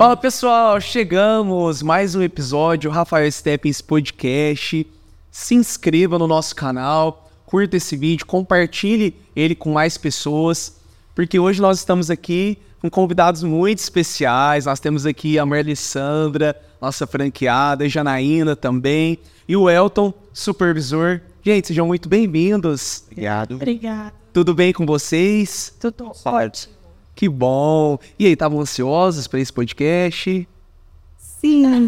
Fala pessoal, chegamos mais um episódio Rafael Steppens Podcast. Se inscreva no nosso canal, curta esse vídeo, compartilhe ele com mais pessoas, porque hoje nós estamos aqui com convidados muito especiais. Nós temos aqui a Merlissandra, nossa franqueada, a Janaína também, e o Elton, supervisor. Gente, sejam muito bem-vindos. Obrigado. Obrigada. Tudo bem com vocês? Tudo ótimo. Que bom. E aí, estavam ansiosos para esse podcast? Sim.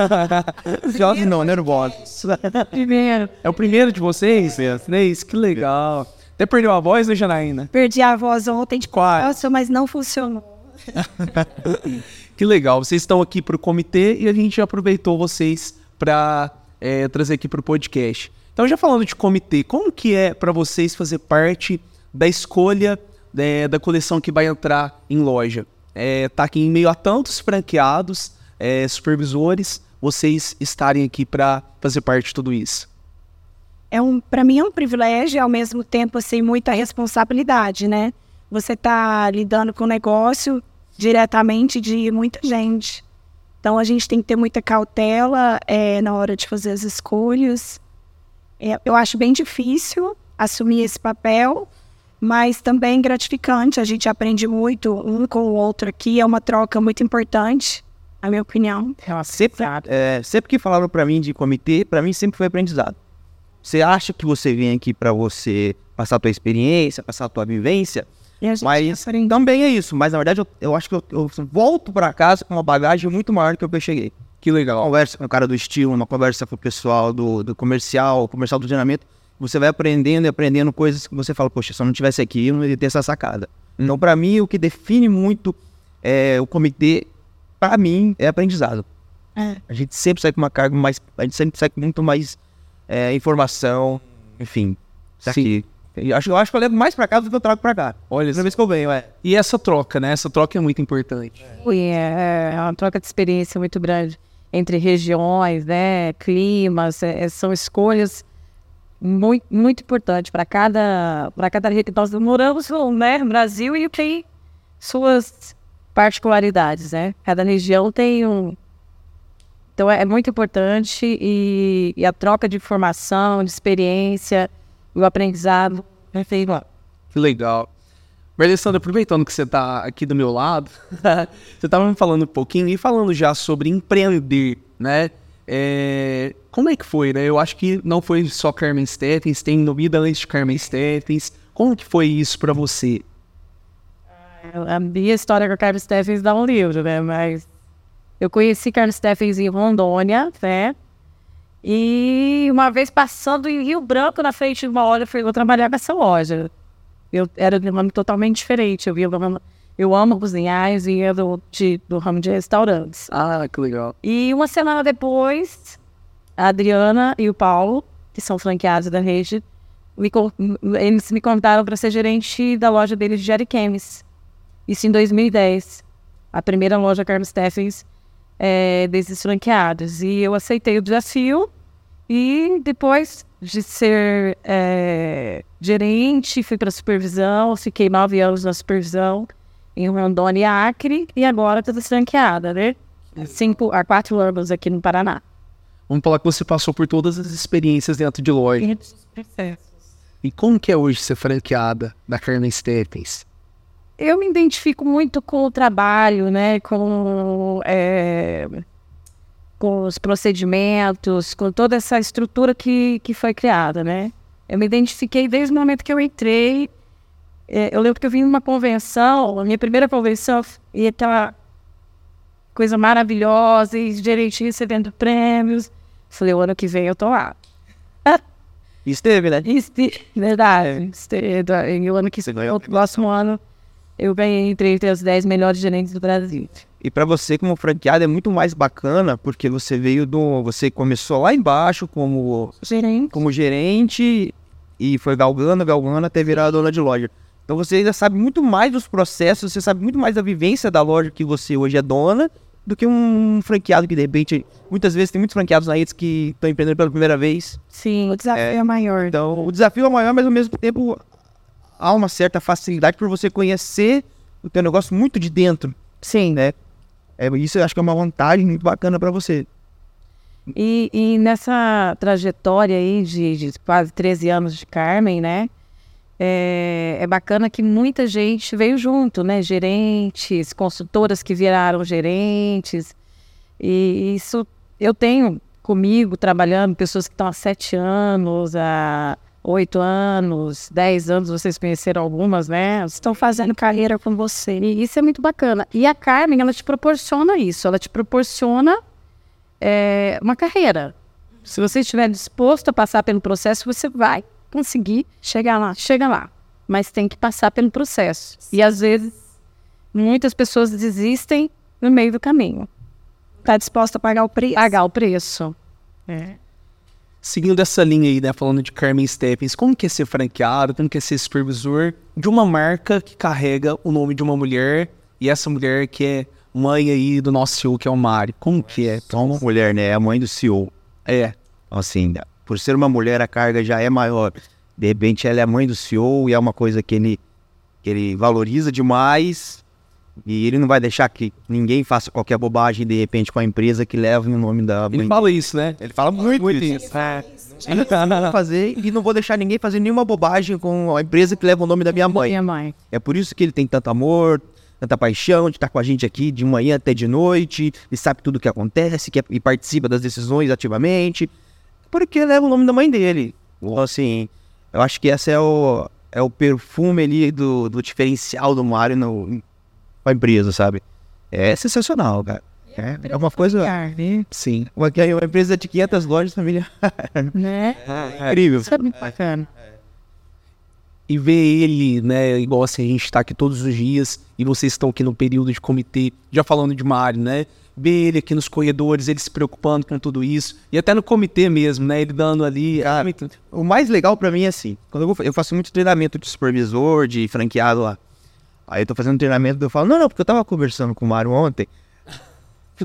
Ansiosos não, nervosos. Primeiro, É o primeiro de vocês? Mesmo. Que legal. Até perdeu a voz, né, Janaína? perdi a voz ontem de Quase. Nossa, mas não funcionou. Que legal. Vocês estão aqui para o comitê e a gente aproveitou vocês para trazer aqui para o podcast. Então, já falando de comitê, como que é para vocês fazer parte da escolha é, da coleção que vai entrar em loja? É, tá aqui em meio a tantos franqueados, é, supervisores, vocês estarem aqui para fazer parte de tudo isso. É um, para mim é um privilégio e ao mesmo tempo assim muita responsabilidade, né? Você tá lidando com o negócio diretamente de muita gente. Então a gente tem que ter muita cautela é, na hora de fazer as escolhas. É, eu acho bem difícil assumir esse papel, mas também gratificante. A gente aprende muito um com o outro aqui. É uma troca muito importante, na minha opinião. Sempre, é, sempre que falaram pra mim de comitê, pra mim sempre foi aprendizado. Você acha que você vem aqui pra você passar a tua experiência, passar a tua vivência, E a gente mas também é isso. Mas na verdade eu, eu acho que eu, eu volto pra casa com uma bagagem muito maior do que eu que eu cheguei. Que Uma legal. conversa com o cara do estilo, uma conversa com o pessoal do, do comercial, comercial do treinamento. Você vai aprendendo e aprendendo coisas que você fala, poxa, se eu não tivesse aqui, eu não ia ter essa sacada. Então, pra mim, o que define muito é, o comitê, pra mim, é aprendizado. É. A gente sempre sai com uma carga mais. A gente sempre sai com muito mais é, informação, enfim. Isso Sim. aqui. Eu acho, eu acho que eu levo mais pra casa do que eu trago pra cá. Olha Primeira vez que eu venho, é. E essa troca, né? Essa troca é muito importante. Ui, É, é uma troca de experiência muito grande entre regiões, né, climas, é, é, são escolhas muito, muito importantes para cada para cada região. Nós moramos né, no Brasil e tem suas particularidades, né? Cada região tem um então é, é muito importante e, e a troca de informação, de experiência, o aprendizado, enfim, ó, Que legal. Alessandra, aproveitando que você está aqui do meu lado, você estava me falando um pouquinho e falando já sobre empreender, né? É, como é que foi, né? Eu acho que não foi só Carmen Steffens, tem no Vida Antes de Carmen Steffens. Como que foi isso para você? A minha história com a Carlos Steffens dá um livro, né? Mas eu conheci Carlos Steffens em Rondônia, né? E uma vez passando em Rio Branco, na frente de uma loja, eu falei, vou trabalhar nessa loja. Eu era de um ramo totalmente diferente. Eu, via ramo- eu amo cozinhar e vinha do, de, do ramo de restaurantes. Ah, que legal. E uma semana depois, a Adriana e o Paulo, que são franqueados da rede, me eles me convidaram para ser gerente da loja deles de Ariquemes. Isso em 2010. A primeira loja Carlos Steffens é, desses franqueados. E eu aceitei o desafio e depois de ser é, gerente, fui para supervisão, fiquei nove anos na supervisão em Rondônia e Acre e agora estou franqueada, né? Cinco a quatro anos aqui no Paraná. Vamos falar que você passou por todas as experiências dentro de loja. E como que é hoje ser franqueada da Carmen Steffens? Eu me identifico muito com o trabalho, né? Com, é, com os procedimentos, com toda essa estrutura que, que foi criada, né? Eu me identifiquei desde o momento que eu entrei. É, eu lembro que eu vim numa convenção, a minha primeira convenção, e aquela coisa maravilhosa, e gerente recebendo prêmios. Falei, o ano que vem eu tô lá. Esteve, né? Isso, verdade. Este- E o ano que a o próximo ano eu ganhei entre as 10 melhores gerentes do Brasil. E pra você como franqueado é muito mais bacana, porque você veio do. Você começou lá embaixo como, Gerente. como gerente e foi galgando, galgando até virar dona de loja. Então você ainda sabe muito mais dos processos, você sabe muito mais da vivência da loja que você hoje é dona do que um franqueado que de repente. Muitas vezes tem muitos franqueados na redes que estão empreendendo pela primeira vez. Sim. O desafio é, maior. Então o desafio é maior, mas ao mesmo tempo há uma certa facilidade por você conhecer o teu negócio muito de dentro. Sim. né? É, isso eu acho que é uma vantagem muito bacana para você. E, e nessa trajetória aí de, de quase 13 anos de Carmen, né? É, é, bacana que muita gente veio junto, né? Gerentes, consultoras que viraram gerentes. E isso eu tenho comigo trabalhando pessoas que estão há sete anos, há oito anos, dez anos, vocês conheceram algumas, né? Estão fazendo carreira com você. E isso é muito bacana. E a Carmen, ela te proporciona isso, ela te proporciona é, uma carreira. Se você estiver disposto a passar pelo processo, você vai conseguir chegar lá, chega lá. Mas tem que passar pelo processo. E às vezes, muitas pessoas desistem no meio do caminho. Está disposta a pagar o preço? Pagar o preço. É. Seguindo essa linha aí, né, falando de Carmen Stephens, como que é ser franqueado, como que é ser supervisor de uma marca que carrega o nome de uma mulher e essa mulher que é mãe aí do nosso CEO, que é o Mari. Como que é? Então, uma mulher, né? É a mãe do CEO. É. Assim, por ser uma mulher, a carga já é maior. De repente, ela é a mãe do CEO e é uma coisa que ele, que ele valoriza demais. E ele não vai deixar que ninguém faça qualquer bobagem, de repente, com a empresa que leva o nome da mãe. Ele fala isso, né? Ele fala muito, muito isso. isso. É. Ele vai fazer e não vou deixar ninguém fazer nenhuma bobagem com a empresa que leva o nome da minha mãe. Minha mãe. É por isso que ele tem tanto amor, tanta paixão de estar com a gente aqui de manhã até de noite, e sabe tudo o que acontece, que é, e participa das decisões ativamente, porque leva o nome da mãe dele. Então, assim, eu acho que esse é o, é o perfume ali do, do diferencial do Mário no, com a empresa, sabe? É sensacional, cara. É, é uma coisa. Né? Sim. Uma, uma empresa de 500 lojas familiares. Né? É, é, incrível. Isso é muito bacana. É e ver ele, né, igual assim, a gente está aqui todos os dias e vocês estão aqui no período de comitê, já falando de Mário, né? Ver ele aqui nos corredores, ele se preocupando com tudo isso, e até no comitê mesmo, né? Ele dando ali. Cara, o mais legal para mim é assim, quando eu, vou, eu faço muito treinamento de supervisor, de franqueado lá. Aí eu tô fazendo treinamento, eu falo, não, não, porque eu tava conversando com o Mário ontem.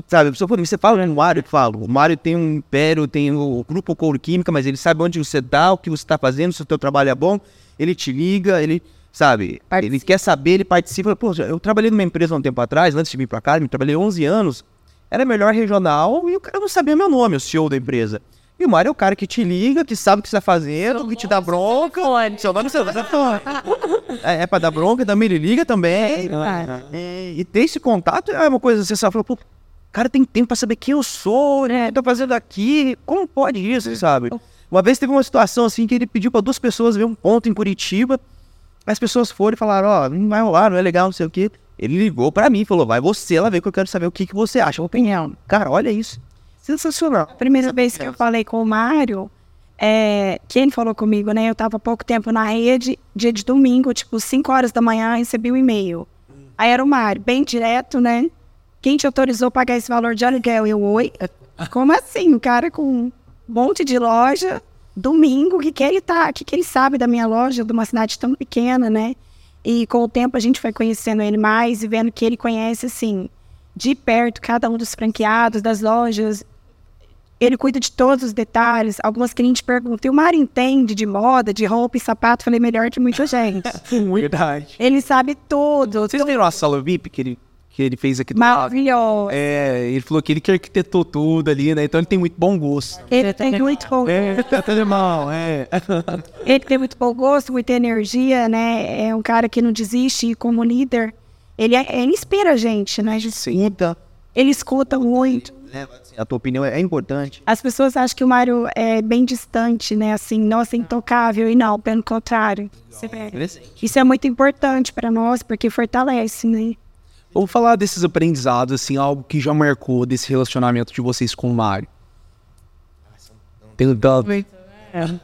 Sabe, a pessoa fala, você fala, né, o Mário? Eu falo, o Mário tem um império, tem o grupo Couro Química, mas ele sabe onde você tá, o que você tá fazendo, se o teu trabalho é bom ele te liga, ele, sabe, participa. ele quer saber, ele participa. Pô, eu trabalhei numa empresa um tempo atrás, antes de vir pra cá, eu trabalhei 11 anos, era melhor regional e o cara não sabia meu nome, o CEO da empresa. E o Mário é o cara que te liga, que sabe o que você tá fazendo, que te dá bronca. Seu nome você é, é pra dar bronca, também ele liga também. É, e ter esse contato é uma coisa, você sabe, pô, o cara tem tempo pra saber quem eu sou, né? O que eu tô fazendo aqui, como pode isso, sabe? Uma vez teve uma situação assim que ele pediu para duas pessoas ver um ponto em Curitiba. As pessoas foram e falaram: Ó, oh, não vai rolar, não é legal, não sei o quê. Ele ligou para mim e falou: Vai você lá ver que eu quero saber o que, que você acha. Opinião. Cara, olha isso. Sensacional. A primeira vez que eu falei com o Mário, é, quem falou comigo, né? Eu tava há pouco tempo na rede, dia de domingo, tipo 5 horas da manhã, recebi um e-mail. Aí era o Mário, bem direto, né? Quem te autorizou a pagar esse valor de aluguel? Eu, oi? Como assim? O cara com monte de loja, domingo, o que, que ele tá, o que, que ele sabe da minha loja, de uma cidade tão pequena, né? E com o tempo a gente foi conhecendo ele mais e vendo que ele conhece, assim, de perto cada um dos franqueados, das lojas. Ele cuida de todos os detalhes. Algumas clientes perguntam: e o Mário entende de moda, de roupa e sapato? Falei, melhor que muita gente. Verdade. Ele sabe tudo. Vocês viram a sala VIP que ele que ele fez aqui do Maravilhoso. lado. É, ele falou que ele que arquitetou tudo ali, né? Então ele tem muito bom gosto. Ele tem muito bom gosto. É, tá mal, é. Ele tem muito bom gosto, muita energia, né? É um cara que não desiste e como líder, ele, é, ele inspira a gente, né? A gente escuta. Ele escuta muito. É, assim, a tua opinião é importante. As pessoas acham que o Mário é bem distante, né? Assim, nossa, intocável. E não, pelo contrário. Isso é muito importante para nós, porque fortalece, né? Vamos falar desses aprendizados, assim, algo que já marcou desse relacionamento de vocês com o Mário. Dado. É.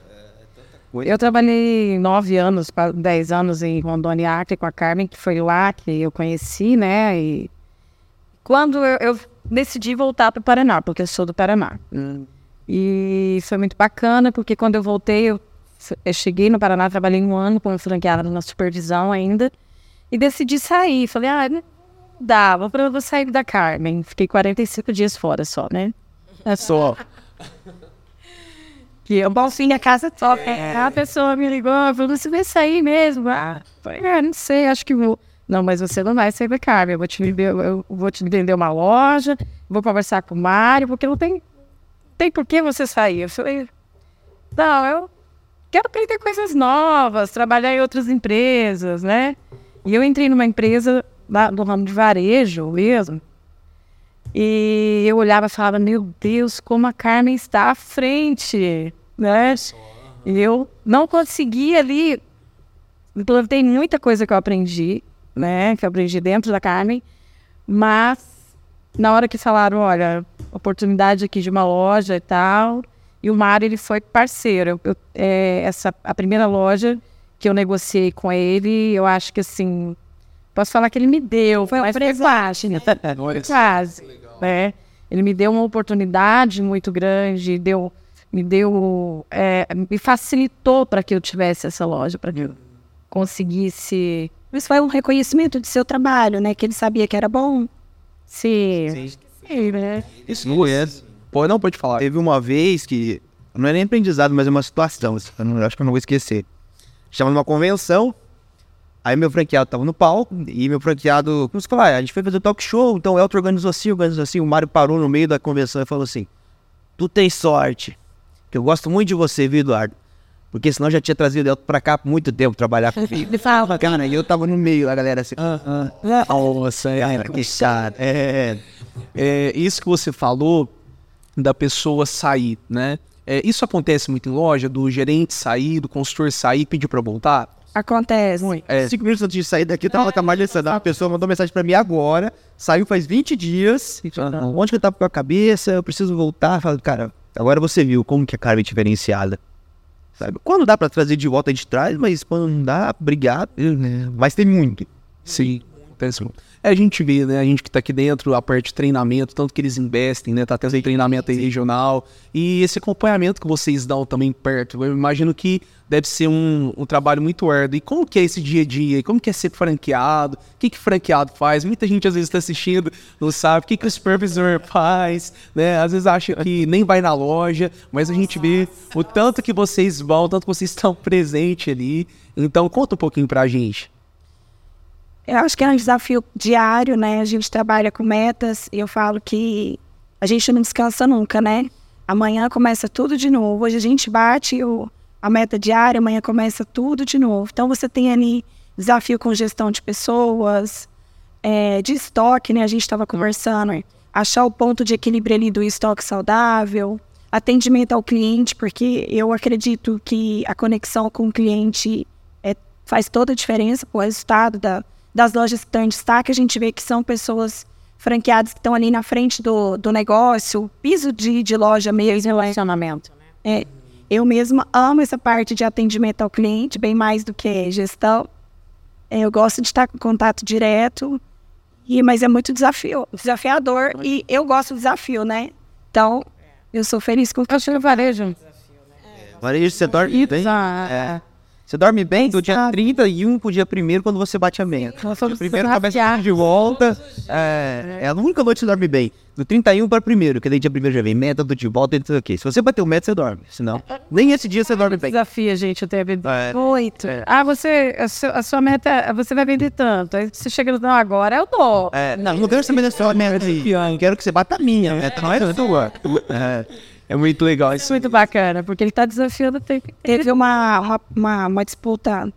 Eu trabalhei nove anos, dez anos em Rondônia Arte com a Carmen, que foi lá que eu conheci, né? E quando eu, eu decidi voltar para o Paraná, porque eu sou do Paraná. Hum. E foi muito bacana, porque quando eu voltei, eu, eu cheguei no Paraná, trabalhei um ano como franqueada na supervisão ainda, e decidi sair. Falei, ah, Dava pra eu sair da Carmen. Fiquei 45 dias fora só, né? É só. que eu bom fim a casa top. É. A pessoa me ligou, falou, você vai sair mesmo? Ah, falei, ah, não sei, acho que vou. Não, mas você não vai sair da Carmen. Eu vou te vender, eu vou te vender uma loja, vou conversar com o Mário, porque não tem, tem por que você sair. Eu falei, não, eu quero aprender coisas novas, trabalhar em outras empresas, né? E eu entrei numa empresa lá no ramo de varejo mesmo. E eu olhava e falava, meu Deus, como a Carmen está à frente, né? E eu não consegui ali. Plantei muita coisa que eu aprendi, né? Que eu aprendi dentro da Carmen, mas na hora que falaram, olha, oportunidade aqui de uma loja e tal, e o Mário ele foi parceiro. Eu, é, essa a primeira loja que eu negociei com ele, eu acho que assim, posso falar que ele me deu, Foi um presente, quase, né? Quase, né? Ele me deu uma oportunidade muito grande, deu, me deu, é, me facilitou para que eu tivesse essa loja, para que eu conseguisse Mas foi um reconhecimento do seu trabalho, né? Que ele sabia que era bom. se, Sim, né? Isso não é. Pô, não pode falar. Teve uma vez que. Não é nem aprendizado, mas é uma situação. Eu não- acho que eu não vou esquecer. Chama numa convenção. Aí meu franqueado tava no palco. E meu franqueado. Como você falou, ah, a gente foi fazer talk show. Então o Elton organizou assim, organizou assim. O Mário parou no meio da convenção e falou assim: Tu tem sorte. Que eu gosto muito de você, viu, Eduardo? Porque senão eu já tinha trazido o Elton pra cá por muito tempo trabalhar comigo. Ele falava, Cara, e eu tava no meio, a galera assim. Ah, ah, Nossa, é, cara, que chato. É. é, isso que você falou da pessoa sair, né? É, isso acontece muito em loja, do gerente sair, do consultor sair e pedir pra voltar? Acontece. É. Cinco minutos antes de sair daqui, tava com a malhação. A pessoa mandou mensagem pra mim agora. Saiu faz 20 dias. Aham. Onde que eu tava com a cabeça? Eu preciso voltar. Falo, cara, agora você viu como que a Carmen é diferenciada. Sabe? Quando dá pra trazer de volta, a gente traz, mas quando não dá, obrigado. Mas tem muito. Sim, É, a gente vê, né? A gente que tá aqui dentro, a parte de treinamento, tanto que eles investem, né? Tá tendo treinamento aí regional. E esse acompanhamento que vocês dão também perto. Eu imagino que deve ser um, um trabalho muito árduo. E como que é esse dia a dia? Como que é ser franqueado? O que que franqueado faz? Muita gente às vezes tá assistindo, não sabe o que que o supervisor faz, né? Às vezes acha que nem vai na loja, mas a gente vê o tanto que vocês vão, o tanto que vocês estão presentes ali. Então conta um pouquinho pra gente. Eu acho que é um desafio diário, né? A gente trabalha com metas e eu falo que a gente não descansa nunca, né? Amanhã começa tudo de novo. Hoje a gente bate o, a meta diária, amanhã começa tudo de novo. Então você tem ali desafio com gestão de pessoas, é, de estoque, né? A gente estava conversando, achar o ponto de equilíbrio ali do estoque saudável, atendimento ao cliente, porque eu acredito que a conexão com o cliente é, faz toda a diferença para o resultado da, das lojas que estão em destaque. A gente vê que são pessoas franqueadas que estão ali na frente do, do negócio, piso de, de loja mesmo. Relacionamento. É, eu mesma amo essa parte de atendimento ao cliente, bem mais do que gestão. É, eu gosto de estar com contato direto, e, mas é muito desafio, desafiador e eu gosto do desafio, né? Então, eu sou feliz com Eu chego varejo. Varejo, você dorme bem? É. Você dorme bem do dia 31 pro dia 1 quando você bate a meta. Primeiro começa desafiar. de volta. É, é a única noite que você dorme bem. Do 31 para primeiro, que daí dia primeiro já vem meta, do de volta e não sei o quê. Se você bater o meta, você dorme. Senão, nem esse dia você dorme bem. Desafia, gente, até É. muito. Ah, você, a, sua, a sua meta, você vai vender tanto. Aí você chega no não, agora eu dou. É, não, não quero saber da sua meta aí. Eu quero que você bata a minha meta, não é a sua. É. É muito legal Isso é muito bacana, porque ele tá desafiando o tempo inteiro. Teve uma, uma, uma, uma disputa,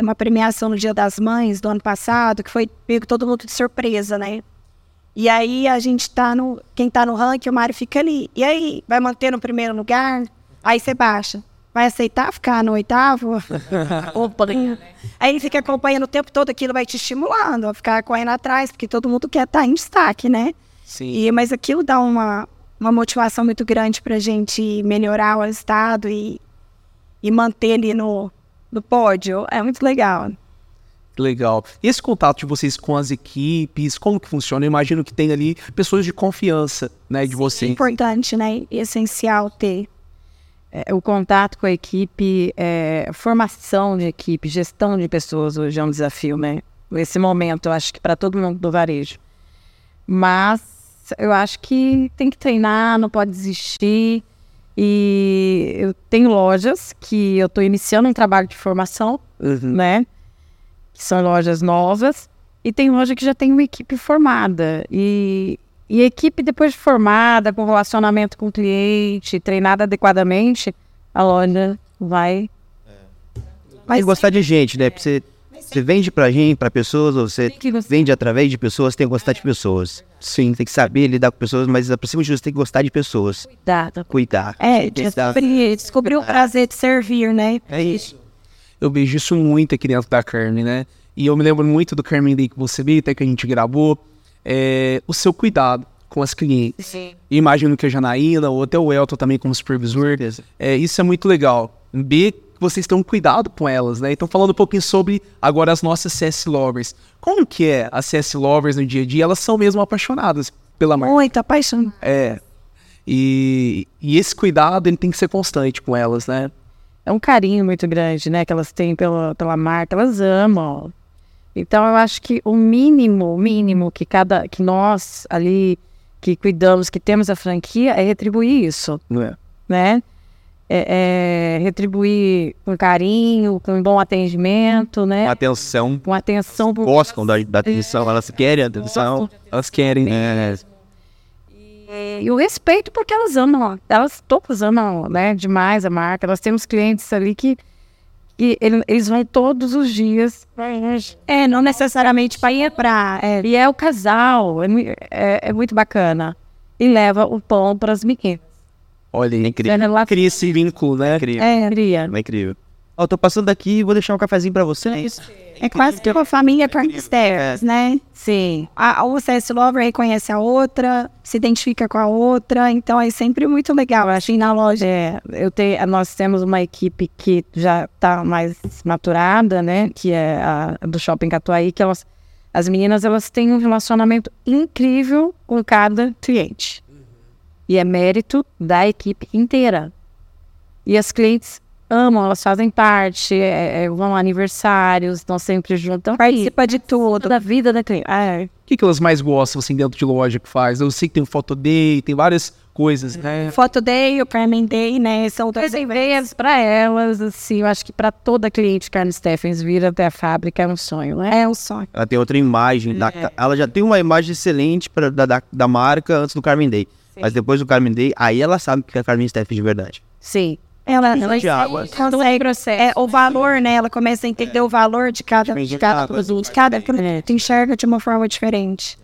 uma premiação no Dia das Mães do ano passado, que foi pego todo mundo de surpresa, né? E aí a gente tá no. Quem tá no ranking, o Mário fica ali. E aí, vai manter no primeiro lugar? Aí você baixa. Vai aceitar ficar no oitavo? Opa, Aí ele fica acompanhando o tempo todo, aquilo vai te estimulando a ficar correndo atrás, porque todo mundo quer estar em destaque, né? Sim. E, mas aquilo dá uma, uma motivação muito grande para a gente melhorar o estado e, e manter ali no, no pódio. É muito legal. Legal. E esse contato de vocês com as equipes, como que funciona? Eu imagino que tem ali pessoas de confiança, né, de É vocês. importante, né? E essencial ter. É, o contato com a equipe, é, formação de equipe, gestão de pessoas hoje é um desafio, né? Nesse momento, eu acho que para todo mundo do varejo. Mas eu acho que tem que treinar, não pode desistir. E eu tenho lojas que eu estou iniciando um trabalho de formação, Uhum. né? Que são lojas novas. E tem loja que já tem uma equipe formada. E, e equipe depois de formada, com relacionamento com o cliente, treinada adequadamente, a loja vai. Tem que gostar de gente, né? Você, você vende pra gente, pra pessoas, ou você vende através de pessoas, tem que gostar de pessoas. Sim. Tem que saber lidar com pessoas, mas pra cima de tudo, você tem que gostar de pessoas. Dada. Cuidar. É, descobrir, descobrir o prazer de servir, né? É isso. Eu vejo isso muito aqui dentro da Carmen, né? E eu me lembro muito do Carmen Day que você veio, até que a gente gravou, é, o seu cuidado com as clientes. Sim. E imagino que a Janaína, ou até o Elton também como supervisor, é, isso é muito legal. Ver que vocês têm um cuidado com elas, né? Então falando um pouquinho sobre agora as nossas CS Lovers. Como que é as CS Lovers no dia a dia? Elas são mesmo apaixonadas pela marca. Muito apaixonante. É. E, e esse cuidado ele tem que ser constante com elas, né? É um carinho muito grande, né? Que elas têm pela, pela marca, elas amam. Então eu acho que o mínimo, o mínimo que cada, que nós ali que cuidamos, que temos a franquia, é retribuir isso, Não é? né? É, é retribuir com carinho, com bom atendimento, né? Atenção. Com atenção por Gostam da, da atenção, elas querem atenção. Elas querem. É, E o respeito porque elas amam, elas todas amam, né, demais a marca. Nós temos clientes ali que, que ele- eles vão todos os dias. É, não necessariamente para ir pra. É, E é o casal, é, é- é muito bacana. E leva o pão para as meninas. Olha aí. incrível. Ela Cria esse vínculo, né? incrível. é, cria. É incrível. Ó, tô passando aqui e vou deixar um cafezinho pra vocês. é quase que uma família Carnisters, né? Sim. A, o CS Lover reconhece a outra, se identifica com a outra, então é sempre muito legal, acho, ir na loja. É, eu tenho, nós temos uma equipe que já está mais maturada, né? Que é a do Shopping Catuaí, que elas, as meninas elas têm um relacionamento incrível com cada cliente. E é mérito da equipe inteira. E as clientes amam, elas fazem parte, é, é, vão a aniversários, estão sempre juntas. Participa de tudo. da vida da cliente. Ah, O que, que elas mais gostam, assim, dentro de loja que faz? Eu sei que tem o Photo Day, tem várias coisas, né? Photo Day, o Carmen Day, né? São dois ideias para elas, assim, eu acho que para toda cliente Carne Steffens vir até a fábrica é um sonho, né? É um sonho. Ela tem outra imagem. da- ela já tem uma imagem excelente pra, da, da, da marca antes do Carmen Day. Mas depois do Carmen Day, aí ela sabe que é a Carmen Steffen de verdade. Sim. Ela, ela de água. consegue, é, o valor, né? Ela começa a entender o valor de cada, de cada produto. De cada produto enxerga de uma forma diferente.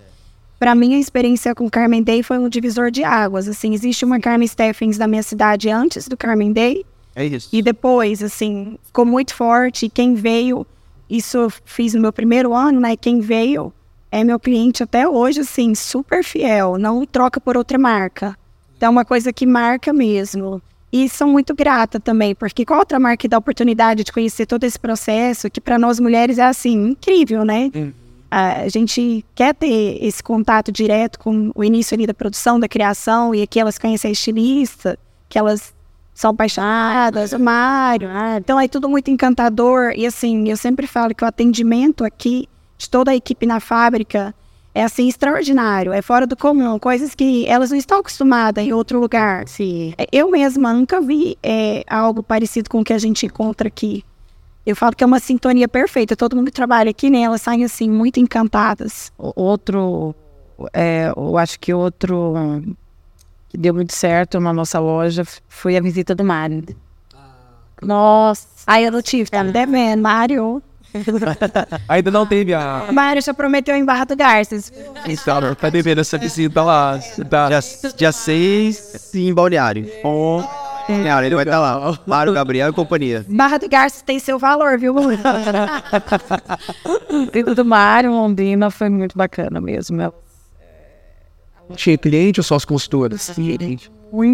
Para mim, a experiência com Carmen Day foi um divisor de águas. Assim, existe uma Carmen Steffens da minha cidade antes do Carmen Day É isso. e depois, assim, ficou muito forte. E quem veio, isso eu fiz no meu primeiro ano, né? Quem veio é meu cliente até hoje, assim, super fiel. Não troca por outra marca. Então, é uma coisa que marca mesmo. E sou muito grata também, porque qual outra marca que dá a oportunidade de conhecer todo esse processo, que para nós mulheres é, assim, incrível, né? A gente quer ter esse contato direto com o início ali da produção, da criação, e aqui elas conhecem a estilista, que elas são apaixonadas, o Mário. Então é tudo muito encantador. E assim, eu sempre falo que o atendimento aqui de toda a equipe na fábrica é assim extraordinário, é fora do comum, coisas que elas não estão acostumadas em outro lugar. Sim. É, Eu mesma nunca vi é, algo parecido com o que a gente encontra aqui. Eu falo que é uma sintonia perfeita. Todo mundo que trabalha aqui, né? Elas saem assim, muito encantadas. Outro, é, eu acho que outro hum, que deu muito certo na nossa loja foi a visita do Mário. Nossa. Aí eu não tive, tá me devendo. Mário. Ainda não teve a. Mário já prometeu em Barra do Garças. Então, tá devendo essa visita lá. Tá. Dia, dia 6 em Balneário. Bom, Balneário, ele vai estar lá. Mário, Gabriel e companhia. Barra do Garças tem seu valor, viu? Visita do Mário, Londrina, foi muito bacana mesmo. Tinha cliente ou só as consultoras? Cliente.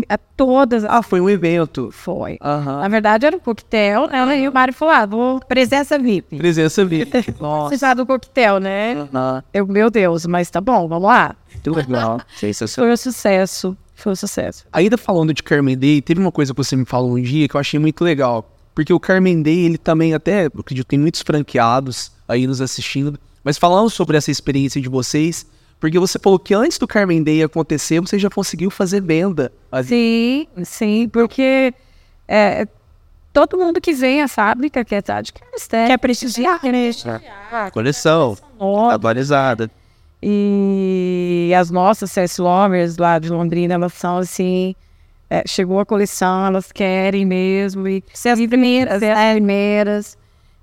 A todas. Ah, foi um evento. Foi. Aham. Na verdade, era um coquetel, né? E o Mário falou: ah, vou Presença VIP. Presença VIP. Nossa. precisar do coquetel, né? Aham. Eu, meu Deus, mas tá bom, vamos lá. Muito legal. Foi um sucesso. Foi um sucesso. Ainda falando de Carmen Day, teve uma coisa que você me falou um dia que eu achei muito legal. Porque o Carmen Day, ele também até, eu acredito, tem muitos franqueados aí nos assistindo. Mas falando sobre essa experiência de vocês, porque você falou que antes do Carmen Day acontecer, você já conseguiu fazer venda. Sim, sim, porque é, todo mundo que vem à fábrica quer estar de Carstep. Quer prestigiar, né? Coleção. moda. Atualizada. E as nossas CS Lovers lá de Londrina, elas são assim. é, chegou a coleção, elas querem mesmo. E ser as primeiras, ser as primeiras.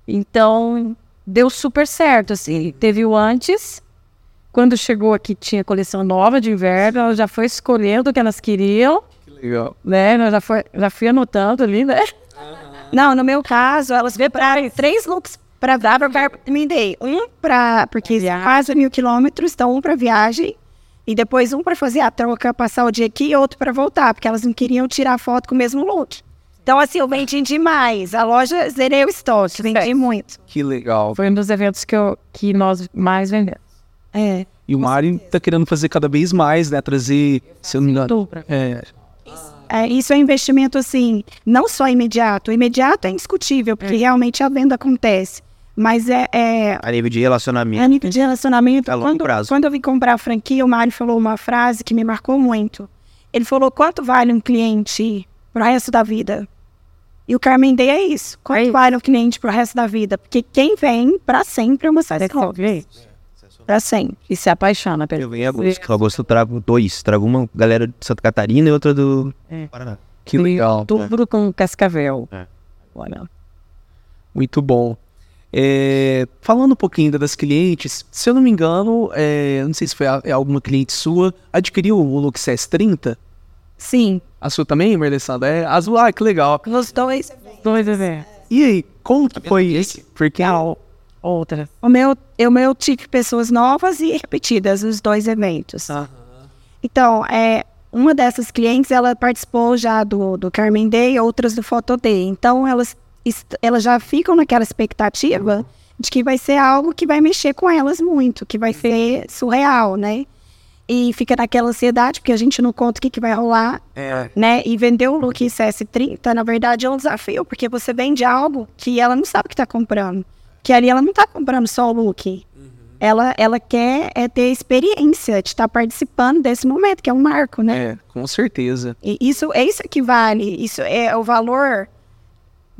Então, deu super certo, assim. Teve o antes. Quando chegou aqui, tinha coleção nova de inverno, ela já foi escolhendo o que elas queriam, Que legal. né? Ela já, foi, já fui anotando ali, né? Não, no meu caso, elas compraram três looks para dar para Carmen Day. Um para porque viagem. quase mil quilômetros, então um para viagem e depois um para fazer a troca, passar o dia aqui e outro para voltar, porque elas não queriam tirar foto com o mesmo look. Então, assim, eu vendi demais. A loja zerei o estoque, vendi muito. Que legal. Foi um dos eventos que, eu, que nós mais vendemos. É. E o Mário tá querendo fazer cada vez mais, né? Trazer, se eu não me engano. É, É, isso é um investimento, assim, não só imediato. O imediato é indiscutível, porque realmente a venda acontece. Mas é, é A nível de relacionamento. a nível de relacionamento. A longo quando, prazo. quando eu vim comprar a franquia, o Mário falou uma frase que me marcou muito. Ele falou: quanto vale um cliente pro resto da vida? E o Carmen Day é isso. Quanto É isso. vale um cliente pro resto da vida? Porque quem vem pra sempre é uma satisfação. Pra sempre. E se apaixona pelo. Eu venho em agosto. Em agosto eu trago dois. Trago uma galera de Santa Catarina e outra do É. Paraná. que legal. Tudo com cascavel. É. Olha. Muito bom. É, falando um pouquinho ainda das clientes, se eu não me engano, é, não sei se foi a- é alguma cliente sua, adquiriu o Look CS30? Sim. A sua também, Merlessandra? É azul, ah, que legal. Os dois. Dois. E aí, como que foi esse? Porque Outra. O meu, o meu tive pessoas novas e repetidas, os dois eventos. Então, é, uma dessas clientes, ela participou já do, do Carmen Day, outras do Photo Day. Então, elas, elas já ficam naquela expectativa de que vai ser algo que vai mexer com elas muito, que vai ser surreal, né? E fica naquela ansiedade, porque a gente não conta o que, que vai rolar, é, né? E vender o look CS30, na verdade, é um desafio, porque você vende algo que ela não sabe o que está comprando. Que ali ela não está comprando só o look. Ela, ela quer é ter experiência de estar participando desse momento, que é um marco, né? é, com certeza. E isso é isso que vale. Isso é o valor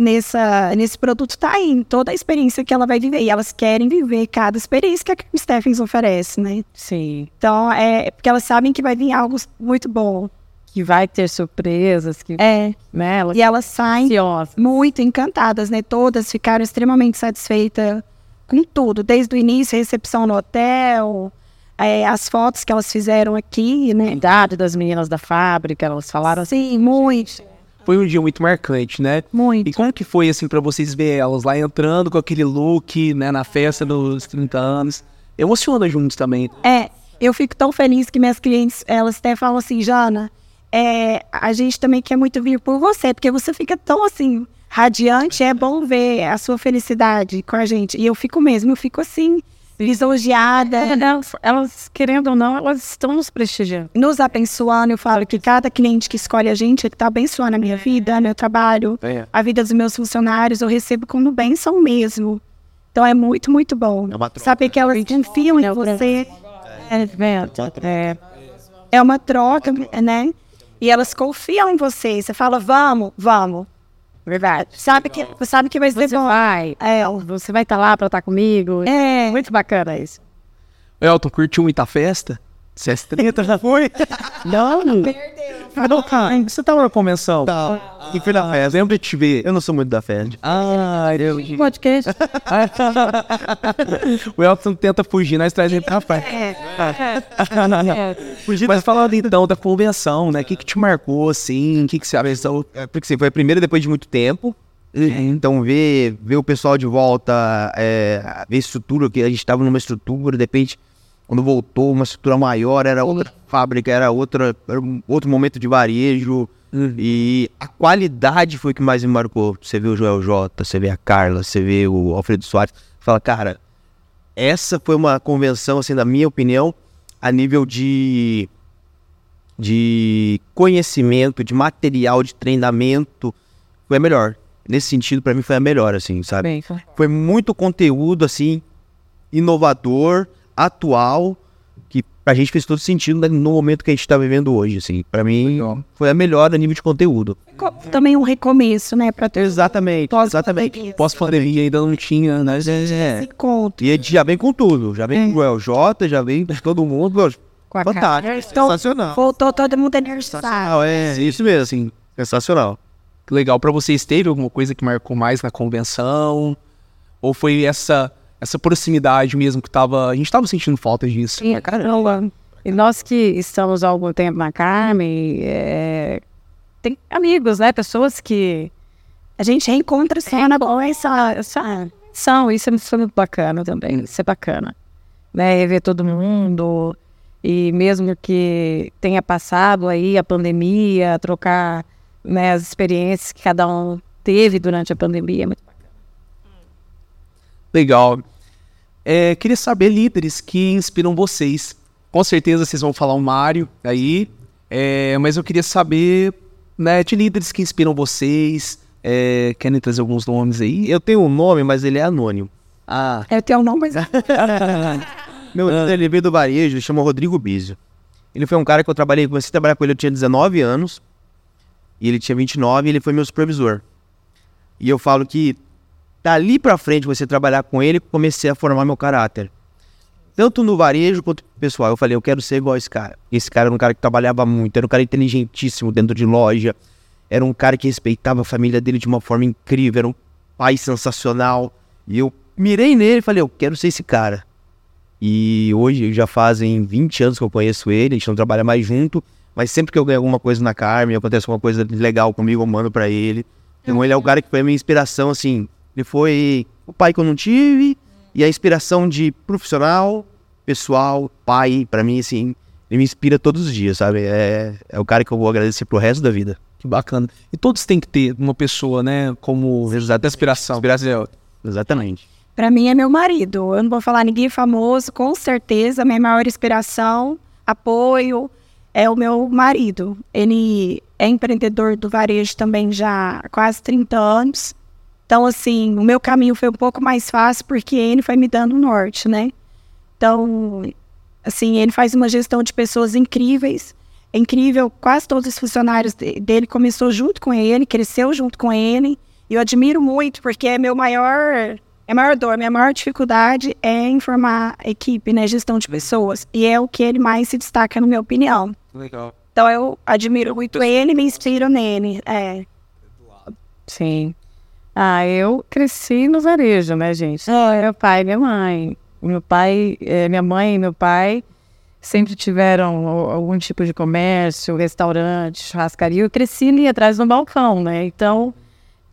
nessa, nesse produto tá aí, em toda a experiência que ela vai viver. E elas querem viver cada experiência que a Kim Stephens oferece, né? Sim. Então, é porque elas sabem que vai vir algo muito bom. Que vai ter surpresas, que É. né, elas E elas saem ansiosas. muito encantadas, né? Todas ficaram extremamente satisfeitas com tudo, desde o início, a recepção no hotel, é, as fotos que elas fizeram aqui, A né? idade das meninas da fábrica, elas falaram assim. Sim, muito, Foi um dia muito marcante, né? E muito. como que foi, assim, pra vocês ver elas lá entrando com aquele look, né, na festa dos 30 anos? Emociona juntos também. É, eu fico tão feliz que minhas clientes, elas até falam assim, Jana, é, a gente também quer muito vir por você, porque você fica tão assim, radiante, é bom ver a sua felicidade com a gente. E eu fico mesmo, eu fico assim, lisonjeada. Elas, elas, querendo ou não, elas estão nos prestigiando. nos abençoando. Eu falo que cada cliente que escolhe a gente, ele está abençoando a minha vida, meu trabalho, É. a vida dos meus funcionários. Eu recebo como bênção mesmo. Então é muito, muito bom. É uma troca. Saber que elas confiam em você. É? É, É uma troca, né? E elas confiam em você. Você fala, vamos, vamos. verdade. Sabe que, sabe que vai ser Você bom. vai, É, você vai estar lá para estar comigo. é. Muito bacana isso. Elton, curtiu muita festa? CS30 já foi? Não, Não, cara, você tava na convenção? Tá. E fui na festa. Lembra de te ver? Eu não sou muito da festa. Ah, eu... podcast. o Elton tenta fugir, nós traz ele pra parte. É. Mas falando então da convenção, né? O que, que te marcou, assim? O que, que você? É, porque assim, foi a primeira depois de muito tempo. Então, ver, ver o pessoal de volta, é, ver a estrutura, que a gente estava numa estrutura, de repente, quando voltou, uma estrutura maior, era outra fábrica, era, outra, era outro momento de varejo. E a qualidade foi o que mais me marcou. Você vê o Joel J, você vê a Carla, você vê o Alfredo Soares. Fala, cara, essa foi uma convenção, assim, na minha opinião, a nível de de conhecimento, de material, de treinamento, foi a melhor. Nesse sentido, pra mim, foi a melhor, assim, sabe? Bem. Foi muito conteúdo, assim, inovador, atual, que pra gente fez todo sentido né, no momento que a gente tá vivendo hoje, assim. Pra mim, Legal. foi a melhor a nível de conteúdo. Co- Também um recomeço, né? Pra ter Exatamente, exatamente. Pós-pandemia ainda não tinha, né? É. E a gente já vem com tudo, já vem com o LJ, já vem com todo mundo, Com a fantástico, cara. Então, sensacional. Voltou todo mundo energizado. É isso mesmo, assim, sensacional. Que legal. Pra vocês, teve alguma coisa que marcou mais na convenção? Ou foi essa essa proximidade mesmo que tava... A gente tava sentindo falta disso. Sim, caramba. E nós que estamos há algum tempo na Carmen, é, tem amigos, né? Pessoas que A gente reencontra só na boa essa, essa, são, isso é é muito bacana também, isso é bacana. Né? Rever todo mundo, e mesmo que tenha passado aí a pandemia, trocar né, as experiências que cada um teve durante a pandemia. é muito Legal. É, queria saber líderes que inspiram vocês. Com certeza vocês vão falar o Mário aí, é, mas eu queria saber né, de líderes que inspiram vocês. É, querem trazer alguns nomes aí? Eu tenho um nome, mas ele é anônimo. Ah, É o teu nome, mas Meu líder, ele veio do varejo, ele chama Rodrigo Bizio. Ele foi um cara que eu trabalhei, comecei a trabalhar com ele, eu tinha 19 anos, e ele tinha 29, e ele foi meu supervisor. E eu falo que dali pra frente, você trabalhar com ele, comecei a formar meu caráter. Tanto no varejo quanto no pessoal. Eu falei, eu quero ser igual esse cara. Esse cara era um cara que trabalhava muito, era um cara inteligentíssimo dentro de loja, era um cara que respeitava a família dele de uma forma incrível, era um pai sensacional. E eu mirei nele e falei, eu quero ser esse cara. E hoje já fazem 20 anos que eu conheço ele, a gente não trabalha mais junto, mas sempre que eu ganho alguma coisa na Carmen, acontece alguma coisa legal comigo, eu mando pra ele. Então ele é o cara que foi a minha inspiração, assim, ele foi o pai que eu não tive e a inspiração de profissional, pessoal, pai, pra mim, assim, ele me inspira todos os dias, sabe? É, é o cara que eu vou agradecer pro resto da vida. que bacana. E todos têm que ter uma pessoa, né, como resultado da inspiração. Inspiração. Exatamente. Pra mim é meu marido. Eu não vou falar ninguém famoso, com certeza. Minha maior inspiração, apoio é o meu marido. Ele é empreendedor do varejo também já há quase 30 anos. Então, assim, o meu caminho foi um pouco mais fácil porque ele foi me dando o norte, né? Então, assim, ele faz uma gestão de pessoas incríveis. É incrível, quase todos os funcionários de- dele começou junto com ele, cresceu junto com ele. E eu admiro muito, porque é meu maior, é a maior dor, minha maior dificuldade é informar a equipe, né, gestão de pessoas. E é o que ele mais se destaca, na minha opinião. Legal. Então eu admiro muito ele e me inspiro nele. É. Sim. Ah, eu cresci no varejo, né, gente? Meu pai e minha mãe. Meu pai, eh, minha mãe e meu pai sempre tiveram algum tipo de comércio, restaurante, churrascaria. Eu cresci ali atrás do balcão, né? Então,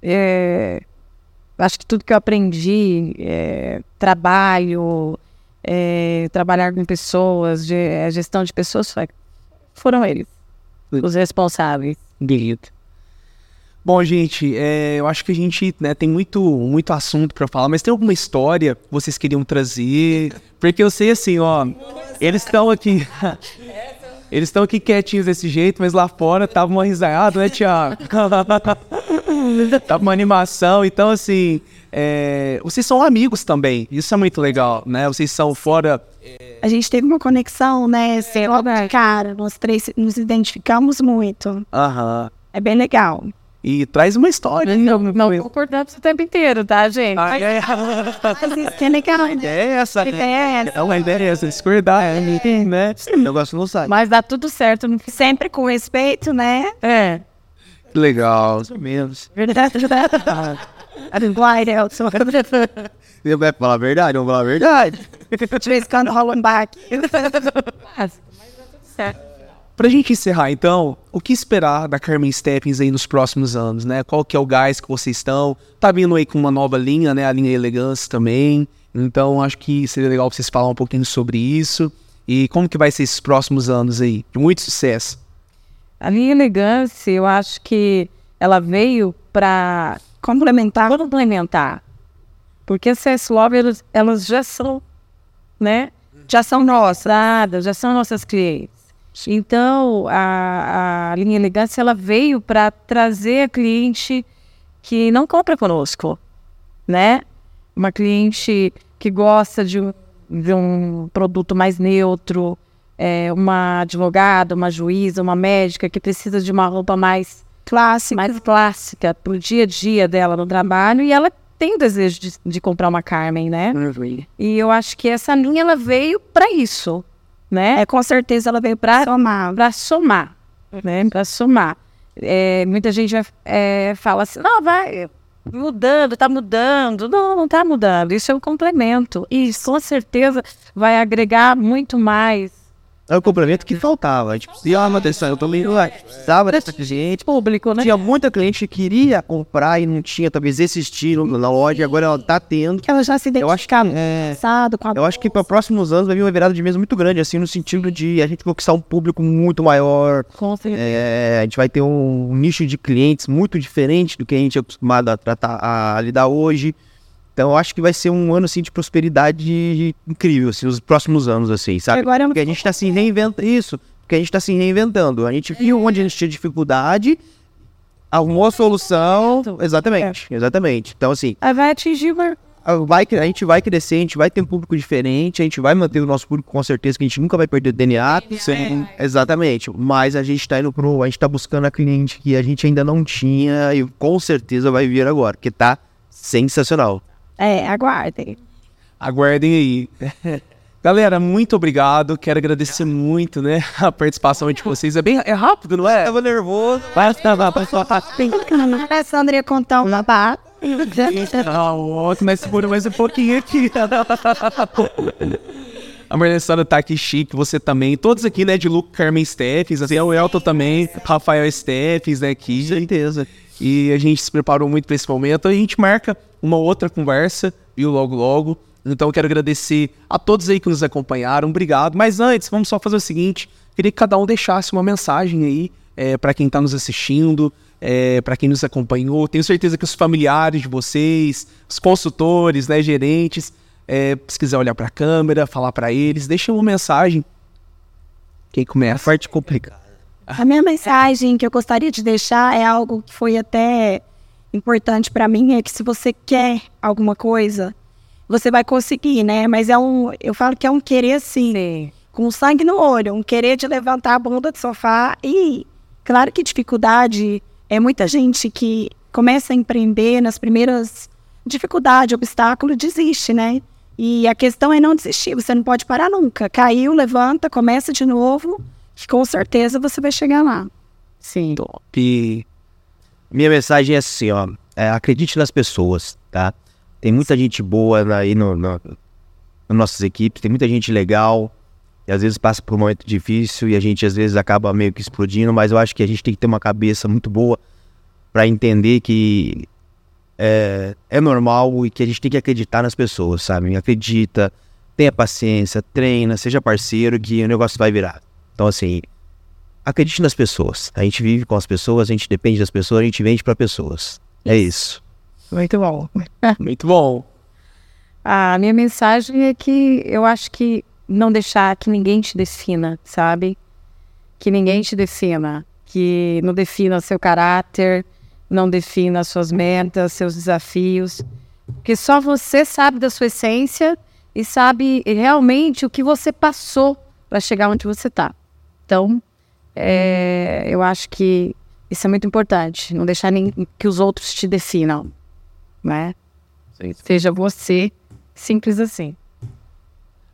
eh, acho que tudo que eu aprendi, eh, trabalho, eh, trabalhar com pessoas, de, gestão de pessoas, foram eles os responsáveis. Bonito. Bom, gente, é, eu acho que a gente né, tem muito, muito assunto pra falar, mas tem alguma história que vocês queriam trazer? Porque eu sei assim, ó, eles estão aqui. Eles estão aqui quietinhos desse jeito, mas lá fora tava uma risada, né, Tiago? tava uma animação, então assim, é, vocês são amigos também, isso é muito legal, né? Vocês são fora. A gente teve uma conexão, né? logo de cara, nós três nos identificamos muito. Aham. É bem legal. E traz uma história. Não, não concordamos o tempo inteiro, tá, gente? Ah, é, Mas isso é né? É essa, né? É, é uma ideia essa, discordar, né? O negócio não sai. Mas dá tudo certo sempre com respeito, né? É. Que legal. Mais ou menos. Verdade, verdade. Eu sou. Você vai falar a verdade, vamos falar a verdade. De vez em quando rola um baque. Mas, mas dá tudo certo. Pra gente encerrar, então, o que esperar da Carmen Steppins aí nos próximos anos, né? Qual que é o gás que vocês estão? Tá vindo aí com uma nova linha, né? A linha Elegância também. Então, acho que seria legal vocês falar um pouquinho sobre isso. E como que vai ser esses próximos anos aí? De muito sucesso. A linha elegância, eu acho que ela veio para Complementar. complementar. Porque as CS Love, elas, já são, né? Já são nossas. Já são nossas clientes. Então, a, a linha elegância, ela veio para trazer a cliente que não compra conosco, né? Uma cliente que gosta de um, de um produto mais neutro, é, uma advogada, uma juíza, uma médica que precisa de uma roupa mais Clássico. mais clássica pro dia a dia dela no trabalho e ela tem o desejo de, de comprar uma Carmen, né? E eu acho que essa linha ela veio para isso, né? É, com certeza ela veio pra somar. para somar, né? Para somar. É, muita gente é, fala assim, não, vai mudando, tá mudando. Não, não tá mudando. Isso é um complemento. E com certeza vai agregar muito mais É o complemento que faltava. A gente precisava uma atenção. Eu também a gente precisava dessa gente. público, né? Tinha muita cliente que queria comprar e não tinha talvez esse estilo na loja, agora ela tá tendo. Que ela já se Eu acho que identificava é, passado com a Eu acho que para próximos anos vai vir uma virada de mesa muito grande, assim, no sentido de a gente conquistar um público muito maior. Com certeza. É, a gente vai ter um nicho de clientes muito diferente do que a gente é acostumado a tratar, a lidar hoje. Então, eu acho que vai ser um ano, assim, de prosperidade incrível, assim, os próximos anos, assim, sabe? Agora é um- Porque a gente tá se reinventando, isso, porque a gente tá se reinventando. A gente viu onde a gente tinha dificuldade, arrumou a solução, exatamente, exatamente. Então, assim, Aí vai atingir vai, a gente vai crescer, a gente vai ter um público diferente, a gente vai manter o nosso público com certeza, que a gente nunca vai perder o DNA. Sim. Exatamente. Mas a gente tá indo pro. A gente tá buscando a cliente que a gente ainda não tinha e com certeza vai vir agora, porque tá sensacional. É, aguardem. Aguardem aí. Galera, muito obrigado. Quero agradecer muito, né, a participação de vocês. É bem é rápido, não é? Tava nervoso. Vai, vai, pessoal. A Sandra ia contar uma barra. Ah, outro, mas segura mais um pouquinho aqui. A Marlene tá aqui chique, você também. Todos aqui, né, de Luke Carmen Steffes, assim, o Elton também, Rafael Steffes, né, aqui. Certeza. E a gente se preparou muito para esse momento. A gente marca uma outra conversa, viu, logo, logo. Então, eu quero agradecer a todos aí que nos acompanharam. Obrigado. Mas antes, vamos só fazer o seguinte: queria que cada um deixasse uma mensagem aí para quem está nos assistindo, para quem nos acompanhou. Tenho certeza que os familiares de vocês, os consultores, né, gerentes, é, se quiser olhar para a câmera, falar para eles, deixem uma mensagem. Quem começa? Parte complicada. A minha mensagem que eu gostaria de deixar é algo que foi até importante para mim, é que se você quer alguma coisa, você vai conseguir, né? Mas é um, eu falo que é um querer assim, com sangue no olho, um querer de levantar a bunda do sofá e claro que dificuldade é muita gente que começa a empreender nas primeiras dificuldades, obstáculo, desiste, né? E a questão é não desistir, você não pode parar nunca. Caiu, levanta, começa de novo, que com certeza você vai chegar lá. Sim. Top. Minha mensagem é assim, ó. é, acredite nas pessoas, tá? Tem muita gente boa aí no, no- nas nossas equipes, tem muita gente legal. E às vezes passa por um momento difícil e a gente às vezes acaba meio que explodindo, mas eu acho que a gente tem que ter uma cabeça muito boa para entender que é, é normal e que a gente tem que acreditar nas pessoas, sabe? Acredita, tenha paciência, treina, seja parceiro que o negócio vai virar. Então, assim, acredite nas pessoas. A gente vive com as pessoas, a gente depende das pessoas, a gente vende para pessoas. É isso. Muito bom. Muito bom. A minha mensagem é que eu acho que não deixar que ninguém te defina, sabe? Que ninguém te defina. Que não defina seu caráter, não defina suas metas, seus desafios. Porque só você sabe da sua essência e sabe realmente o que você passou para chegar onde você está. Então, é, eu acho que isso é muito importante. Não deixar nem que os outros te definam, né? Seja você, simples assim.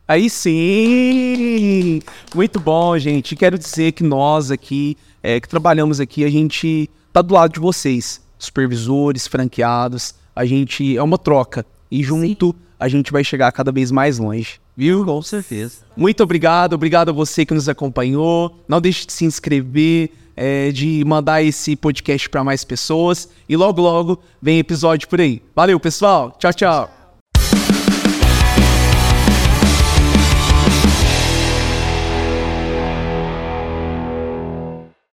Aí sim! Muito bom, gente. Quero dizer que nós aqui, é, que trabalhamos aqui, a gente tá do lado de vocês, supervisores, franqueados. A gente é uma troca. E junto a gente vai chegar cada vez mais longe. Viu? Com certeza. Muito obrigado, obrigado a você que nos acompanhou. Não deixe de se inscrever, é, de mandar esse podcast para mais pessoas. E logo, logo vem episódio por aí. Valeu, pessoal. Tchau, tchau.